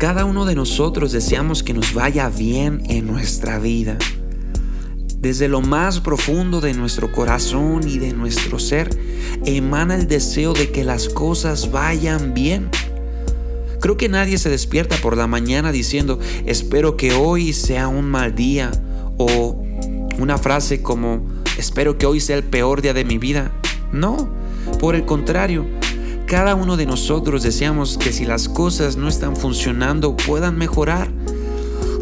Cada uno de nosotros deseamos que nos vaya bien en nuestra vida. Desde lo más profundo de nuestro corazón y de nuestro ser emana el deseo de que las cosas vayan bien. Creo que nadie se despierta por la mañana diciendo, espero que hoy sea un mal día o una frase como, espero que hoy sea el peor día de mi vida. No, por el contrario, cada uno de nosotros deseamos que si las cosas no están funcionando puedan mejorar,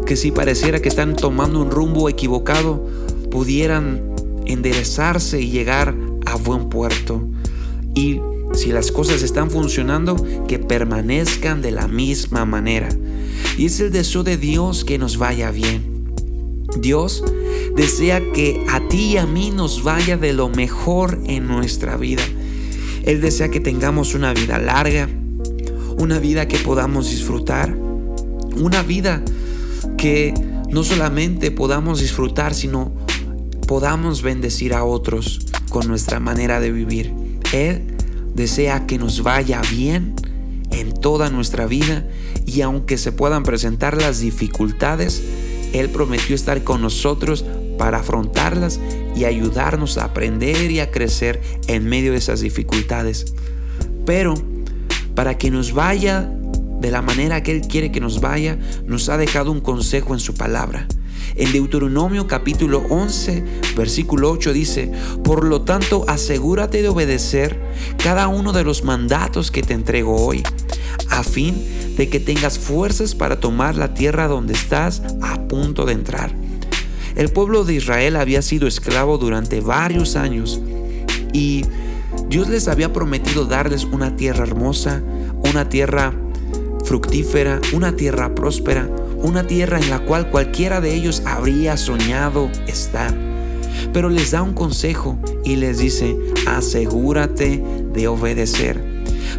que si pareciera que están tomando un rumbo equivocado pudieran enderezarse y llegar a buen puerto. Y si las cosas están funcionando, que permanezcan de la misma manera. Y es el deseo de Dios que nos vaya bien. Dios desea que a ti y a mí nos vaya de lo mejor en nuestra vida. Él desea que tengamos una vida larga, una vida que podamos disfrutar, una vida que no solamente podamos disfrutar, sino podamos bendecir a otros con nuestra manera de vivir. Él desea que nos vaya bien en toda nuestra vida y aunque se puedan presentar las dificultades, Él prometió estar con nosotros para afrontarlas y ayudarnos a aprender y a crecer en medio de esas dificultades. Pero para que nos vaya de la manera que Él quiere que nos vaya, nos ha dejado un consejo en su palabra. En Deuteronomio capítulo 11, versículo 8 dice, Por lo tanto, asegúrate de obedecer cada uno de los mandatos que te entrego hoy, a fin de que tengas fuerzas para tomar la tierra donde estás a punto de entrar. El pueblo de Israel había sido esclavo durante varios años y Dios les había prometido darles una tierra hermosa, una tierra fructífera, una tierra próspera, una tierra en la cual cualquiera de ellos habría soñado estar. Pero les da un consejo y les dice, asegúrate de obedecer.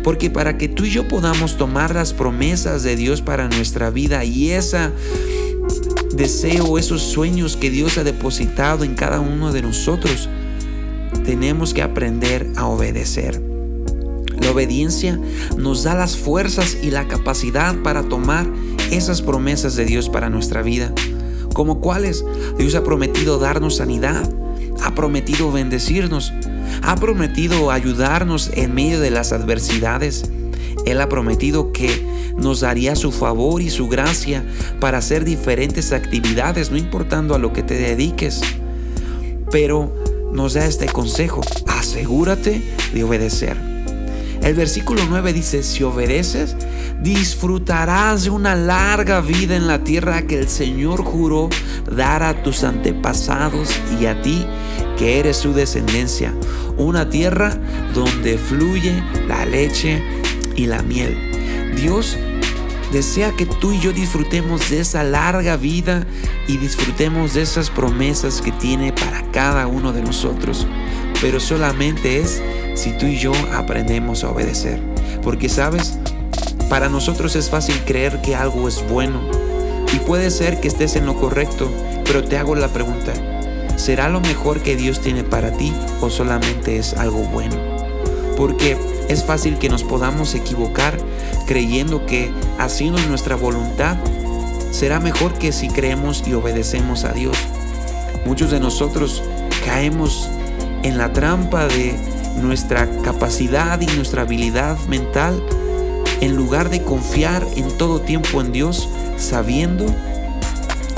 Porque para que tú y yo podamos tomar las promesas de Dios para nuestra vida y ese deseo, esos sueños que Dios ha depositado en cada uno de nosotros, tenemos que aprender a obedecer. La obediencia nos da las fuerzas y la capacidad para tomar esas promesas de Dios para nuestra vida. Como cuáles? Dios ha prometido darnos sanidad, ha prometido bendecirnos, ha prometido ayudarnos en medio de las adversidades. Él ha prometido que nos daría su favor y su gracia para hacer diferentes actividades, no importando a lo que te dediques. Pero nos da este consejo, asegúrate de obedecer. El versículo 9 dice, si obedeces, disfrutarás de una larga vida en la tierra que el Señor juró dar a tus antepasados y a ti, que eres su descendencia. Una tierra donde fluye la leche y la miel. Dios desea que tú y yo disfrutemos de esa larga vida y disfrutemos de esas promesas que tiene para cada uno de nosotros. Pero solamente es si tú y yo aprendemos a obedecer. Porque sabes, para nosotros es fácil creer que algo es bueno. Y puede ser que estés en lo correcto, pero te hago la pregunta, ¿será lo mejor que Dios tiene para ti o solamente es algo bueno? Porque es fácil que nos podamos equivocar creyendo que haciendo nuestra voluntad será mejor que si creemos y obedecemos a Dios. Muchos de nosotros caemos en la trampa de nuestra capacidad y nuestra habilidad mental en lugar de confiar en todo tiempo en Dios, sabiendo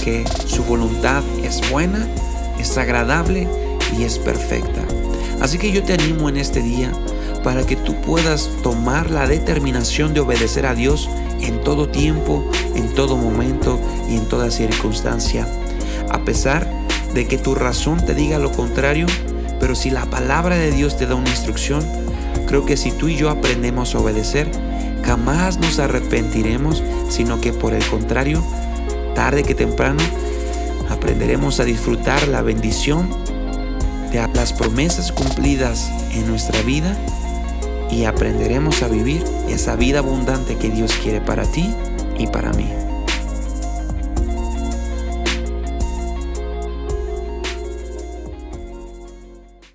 que su voluntad es buena, es agradable y es perfecta. Así que yo te animo en este día para que tú puedas tomar la determinación de obedecer a Dios en todo tiempo, en todo momento y en toda circunstancia. A pesar de que tu razón te diga lo contrario, pero si la palabra de Dios te da una instrucción, creo que si tú y yo aprendemos a obedecer, jamás nos arrepentiremos, sino que por el contrario, tarde que temprano, aprenderemos a disfrutar la bendición de las promesas cumplidas en nuestra vida y aprenderemos a vivir esa vida abundante que Dios quiere para ti y para mí.